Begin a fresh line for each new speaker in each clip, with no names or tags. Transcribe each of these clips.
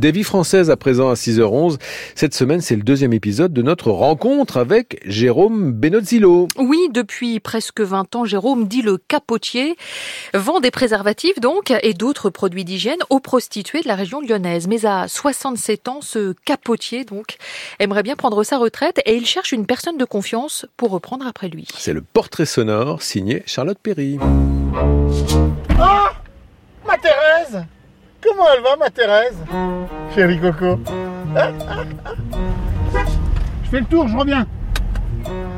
Des vies françaises à présent à 6h11. Cette semaine, c'est le deuxième épisode de notre rencontre avec Jérôme Benozzilo.
Oui, depuis presque 20 ans, Jérôme dit le capotier vend des préservatifs donc et d'autres produits d'hygiène aux prostituées de la région lyonnaise. Mais à 67 ans, ce capotier donc aimerait bien prendre sa retraite et il cherche une personne de confiance pour reprendre après lui.
C'est le portrait sonore signé Charlotte Perry.
Ah Thérèse Comment elle va, ma Thérèse Chérie Coco. Je fais le tour, je reviens.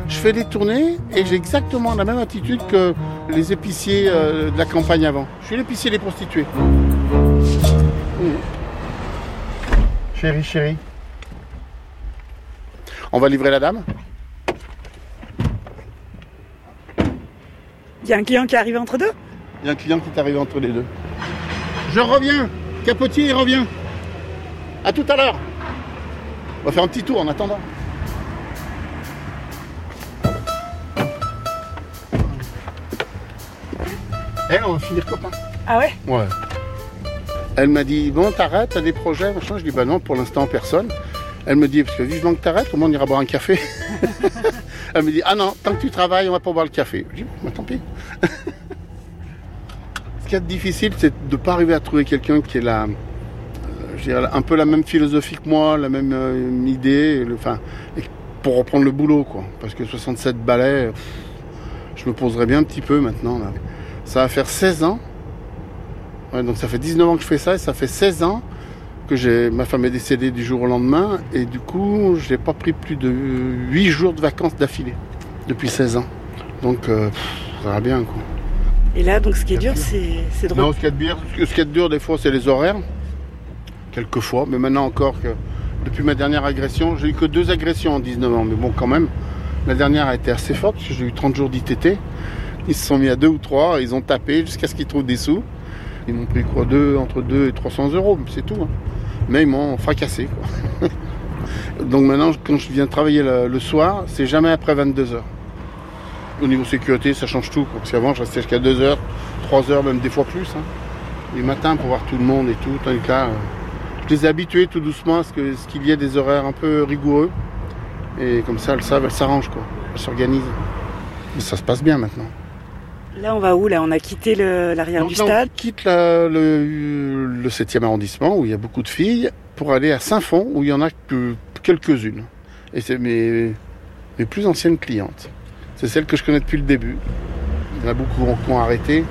Je fais des tournées et j'ai exactement la même attitude que les épiciers euh, de la campagne avant. Je suis l'épicier des prostituées. Chérie, chérie. On va livrer la dame
Il y a un client qui est arrivé entre deux?
Il y a un client qui est arrivé entre les deux. Je reviens Capotier, il revient. À tout à l'heure. On va faire un petit tour en attendant. Elle, on va finir copain.
Ah ouais?
Ouais. Elle m'a dit, bon, t'arrêtes, t'as des projets, machin. Je dis, bah non, pour l'instant, personne. Elle me dit, parce que vivement que t'arrêtes, comment on ira boire un café Elle me dit, ah non, tant que tu travailles, on va pas boire le café. Je dis, bah tant pis. Ce qui est difficile, c'est de ne pas arriver à trouver quelqu'un qui est euh, un peu la même philosophie que moi, la même euh, idée, pour reprendre le boulot, quoi. Parce que 67 balais, je me poserais bien un petit peu maintenant. Ça va faire 16 ans. Donc ça fait 19 ans que je fais ça et ça fait 16 ans que ma femme est décédée du jour au lendemain et du coup j'ai pas pris plus de 8 jours de vacances d'affilée depuis 16 ans. Donc euh, ça va bien quoi.
Et là donc ce qui est dur c'est de
Non ce qui est dur, ce qui est dur des fois c'est les horaires. Quelquefois, mais maintenant encore que depuis ma dernière agression, j'ai eu que deux agressions en 19 ans, mais bon quand même. La dernière a été assez forte parce que j'ai eu 30 jours d'ITT. Ils se sont mis à deux ou trois, ils ont tapé jusqu'à ce qu'ils trouvent des sous. Ils m'ont pris quoi deux, entre 2 et 300 euros, c'est tout. Hein. Mais ils m'ont fracassé. Quoi. Donc maintenant, quand je viens travailler le, le soir, c'est jamais après 22 heures. Au niveau sécurité, ça change tout. Quoi. Parce qu'avant, je restais jusqu'à 2 heures, 3 heures, même des fois plus. Hein. Les matins pour voir tout le monde et tout. Tandis que là, je les ai habitués tout doucement à ce qu'il qu y ait des horaires un peu rigoureux. Et comme ça, elles savent, elles s'arrangent, quoi. Elles s'organisent. Mais ça se passe bien maintenant.
Là, on va où Là, on a quitté l'arrière du stade.
On quitte la, le, le 7e arrondissement où il y a beaucoup de filles pour aller à Saint-Fond où il y en a que quelques-unes. Et c'est mes, mes plus anciennes clientes. C'est celles que je connais depuis le début. Il y en a beaucoup qui ont arrêté.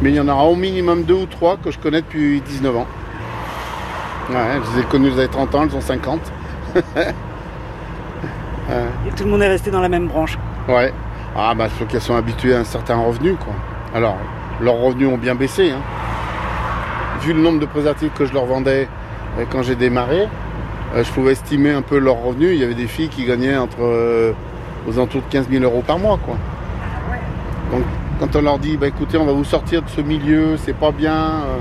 Mais il y en aura au minimum deux ou trois que je connais depuis 19 ans. Ouais, je les ai connues, elles avaient 30 ans, elles ont 50.
Et tout le monde est resté dans la même branche.
Ouais. Ah bah faut qu'elles sont habituées à un certain revenu quoi. Alors leurs revenus ont bien baissé. Hein. Vu le nombre de préservatifs que je leur vendais euh, quand j'ai démarré, euh, je pouvais estimer un peu leurs revenus. Il y avait des filles qui gagnaient entre euh, aux alentours de 15 000 euros par mois quoi. Donc quand on leur dit bah écoutez on va vous sortir de ce milieu, c'est pas bien, euh,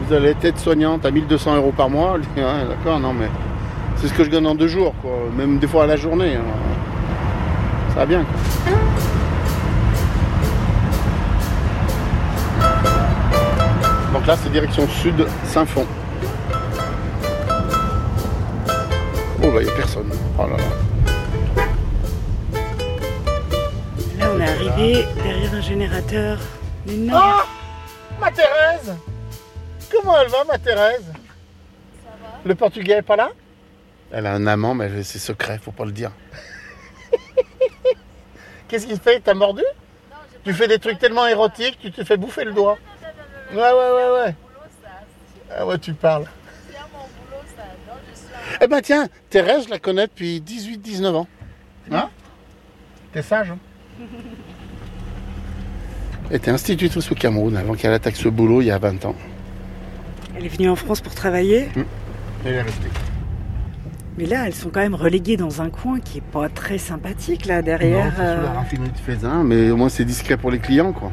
vous allez être aide-soignante à 1200 euros par mois, d'accord non mais c'est ce que je gagne en deux jours quoi, même des fois à la journée. Hein. Ça va bien. Donc là, c'est direction sud, Saint-Fond. Oh bah, il n'y a personne. Oh.
Est arrivé derrière un générateur. Non.
Oh Ma Thérèse Comment elle va, ma Thérèse? Ça va Le portugais est pas là? Elle a un amant, mais c'est secret, faut pas le dire. Qu'est-ce qu'il fait? T'as mordu? Non, Tu fais des trucs tellement érotiques, tu te fais bouffer le doigt. Ouais, ouais, ouais, ouais. Ah ouais, tu parles. Eh ben tiens, Thérèse, je la connais depuis 18-19 ans. Hein? T'es sage, hein? Elle était institutrice au Cameroun avant qu'elle attaque ce boulot il y a 20 ans.
Elle est venue en France pour travailler
mmh. Elle est restée.
Mais là, elles sont quand même reléguées dans un coin qui est pas très sympathique, là, derrière.
Non, c'est sous la raffinerie de Faisin, mais au moins c'est discret pour les clients, quoi.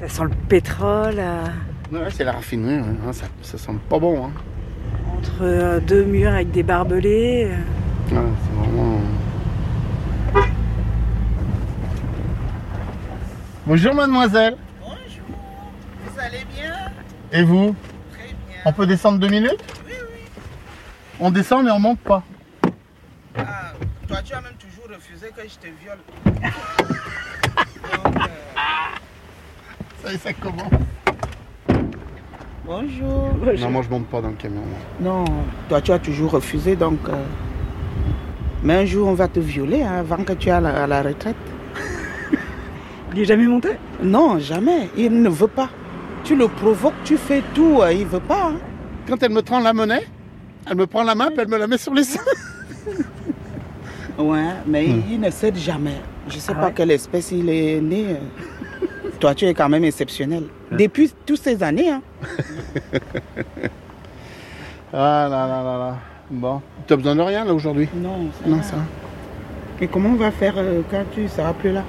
Ça sent le pétrole. Euh...
Ouais, c'est la raffinerie, ouais. ça, ça sent pas bon. Hein.
Entre euh, deux murs avec des barbelés. Euh...
Ouais, c'est vraiment. Bonjour mademoiselle.
Bonjour. Vous allez bien?
Et vous?
Très bien.
On peut descendre deux minutes? On descend mais on monte pas.
Ah, toi, tu as même toujours refusé que je te viole. Donc, euh,
Ça y est, ça commence.
bonjour.
Non, moi je monte pas dans le camion.
Non, toi, tu as toujours refusé, donc. euh, Mais un jour, on va te violer hein, avant que tu ailles à la, à la retraite.
Il est jamais monté
Non, jamais. Il ne veut pas. Tu le provoques, tu fais tout, euh, il veut pas. hein.
Quand elle me tend la monnaie, elle me prend la main puis elle me la met sur les seins.
Ouais, mais
Hmm.
il ne cède jamais. Je sais
Ah
pas
ouais
quelle espèce il est né. euh. Toi, tu es quand même exceptionnel. Depuis toutes ces années, hein.
Ah là là là là. Bon. T'as besoin de rien là aujourd'hui?
Non, ça
Non,
va.
ça.
Et comment on va faire euh, quand tu seras plus là?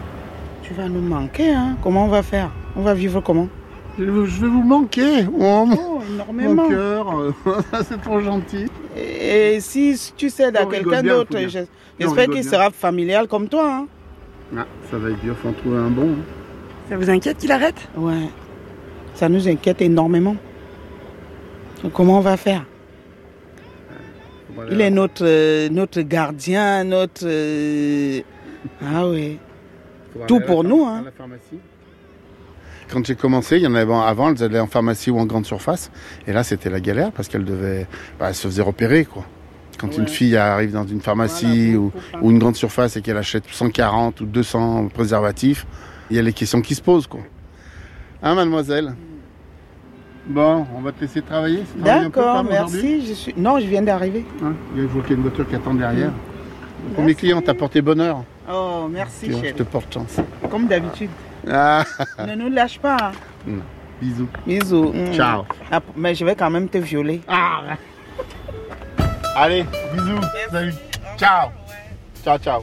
Tu vas nous manquer, hein Comment on va faire? On va vivre comment?
Je vais vous manquer. Oh, mon-
Oh,
mon
énormément.
cœur. euh, c'est trop gentil.
Et si tu cèdes à quelqu'un d'autre, j'espère qu'il sera familial comme toi, hein
Ah, ça va être dur, faut en trouver un bon. hein.
Ça vous inquiète qu'il arrête?
Ouais. Ça nous inquiète énormément. Donc, Comment on va faire?
Pas
Il est notre, euh, notre gardien, notre... euh, Ah oui. Tout pour nous,
à
hein.
la pharmacie. Quand j'ai commencé, il y en avait avant, elles allaient en pharmacie ou en grande surface. Et là, c'était la galère parce qu'elle devait, bah, se faisait repérer, quoi. Quand une fille arrive dans une pharmacie
Voilà,
ou, une grande surface et qu'elle achète 140 ou 200 préservatifs, il y a les questions qui se posent, quoi. Hein, mademoiselle? Bon, on va te laisser travailler.
D'accord, merci. Je suis... Non, je viens d'arriver.
Hein, je vois qu'il y a une voiture qui attend derrière. Le premier client t'a porté bonheur.
Oh, merci,
vois, je
chérie.
te porte chance.
Comme d'habitude.
Ah,
ne nous lâche pas. hein.
bisous.
Bisous. Mm.
Ciao.
Ah, mais je vais quand même te violer.
Ah. Allez, bisous. Salut. Ciao. Ciao, ciao.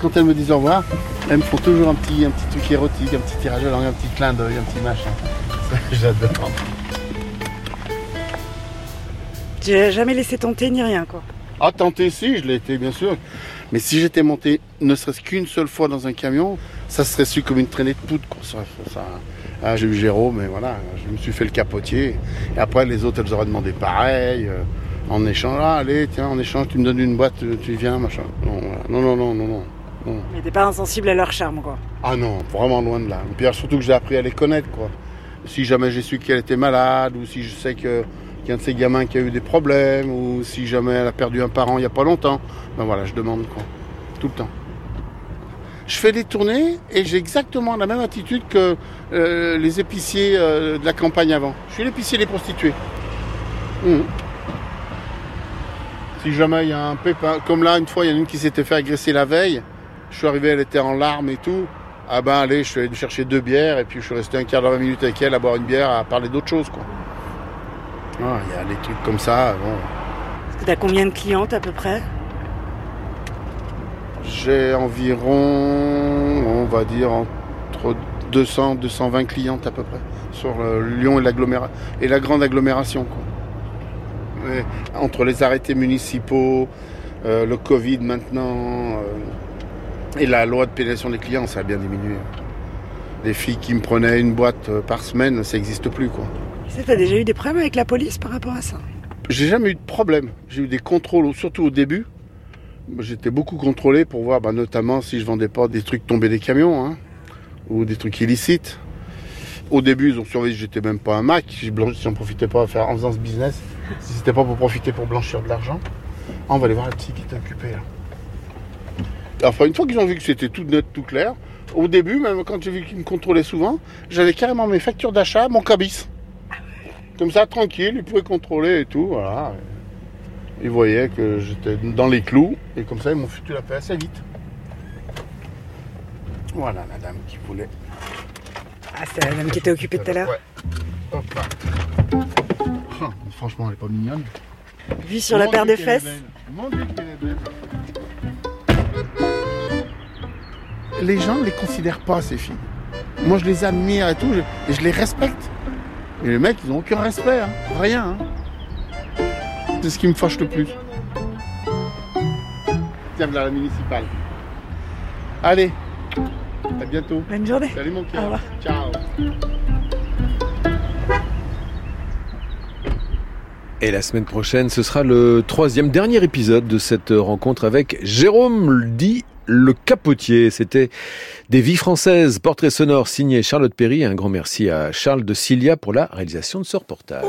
Quand elles me disent au revoir, elles me font toujours un petit, un petit truc érotique, un petit tirage à langue, un petit clin d'œil, un petit machin. Ça, J'adore.
J'ai jamais laissé tenter ni rien, quoi.
Ah, tenter, si, je l'ai été, bien sûr. Mais si j'étais monté ne serait-ce qu'une seule fois dans un camion, ça serait su comme une traînée de poudre. quoi. Ça, ça- ah, j'ai eu Jérôme, mais voilà, je me suis fait le capotier. Et après, les autres, elles auraient demandé pareil. euh, en échange, ah, allez, tiens, en échange, tu me donnes une boîte, tu tu viens, machin. Non, voilà. non, non, non, non, non, non.
Mais t'es pas insensible à leur charme, quoi.
Ah non, vraiment loin de là. Et puis surtout que j'ai appris à les connaître, quoi. Si jamais j'ai su qu'elle était malade, ou si je sais que qu'il y a un de ces gamins qui a eu des problèmes, ou si jamais elle a perdu un parent il n'y a pas longtemps, ben voilà, je demande, quoi. Tout le temps. Je fais des tournées et j'ai exactement la même attitude que euh, les épiciers euh, de la campagne avant. Je suis l'épicier des prostituées. Mhm. Si jamais il y a un pépin, comme là, une fois, il y en a une qui s'était fait agresser la veille. Je suis arrivé, elle était en larmes et tout. Ah ben allez, je suis allé chercher deux bières et puis je suis resté un quart d'heure, 20 minutes avec elle à boire une bière, à parler d'autre chose quoi. Ah, Il y a des trucs comme ça. Bon.
Que t'as combien de clientes à peu près?
J'ai environ, on va dire, entre 200 220 clientes à peu près sur le Lyon et, et la grande agglomération. Quoi. Entre les arrêtés municipaux, euh, le Covid maintenant euh, et la loi de pénalisation des clients, ça a bien diminué. Les filles qui me prenaient une boîte euh, par semaine, ça n'existe plus. quoi.
Tu t'as déjà eu des problèmes avec la police par rapport à ça?
J'ai jamais eu de problème. J'ai eu des contrôles, surtout au début. J'étais beaucoup contrôlé pour voir, bah, notamment si je vendais pas des trucs tombés des camions, hein, ou des trucs illicites. Au début, ils ont surveillé j'étais même pas un Mac, si j'en profitais pas à faire, en faisant ce business, si c'était pas pour profiter pour blanchir de l'argent. Ah, on va aller voir la petite qui est occupée là. Enfin, une fois qu'ils ont vu que c'était tout net, tout clair, au début, même quand j'ai vu qu'ils me contrôlaient souvent, j'avais carrément mes factures d'achat, mon cabis. Comme ça, tranquille, ils pouvaient contrôler et tout, voilà. Ils voyaient que j'étais dans les clous, et comme ça, ils m'ont foutu la paix assez vite. Voilà la dame qui voulait.
Ah, c'est la dame qui était occupée tout à l'heure.
Ouais. Hop là. Oh, franchement, elle est pas mignonne.
Vue sur la paire de fesses.
belle. Mon Dieu, qu'elle est belle. Les gens ne les considèrent pas, ces filles. Moi, je les admire et tout, je- et je les respecte. Et les mecs, ils n'ont aucun respect, hein. rien. hein. C'est ce qui me fâche le plus. Tiens, voilà la municipale. Allez, à bientôt.
Bonne journée.
Salut mon
Au
cœur.
revoir.
Ciao.
Et la semaine prochaine, ce sera le troisième, dernier épisode de cette rencontre avec Jérôme dit le capotier. C'était des vies françaises, portrait sonore signé Charlotte Perry. Un grand merci à Charles de Cilia pour la réalisation de ce reportage.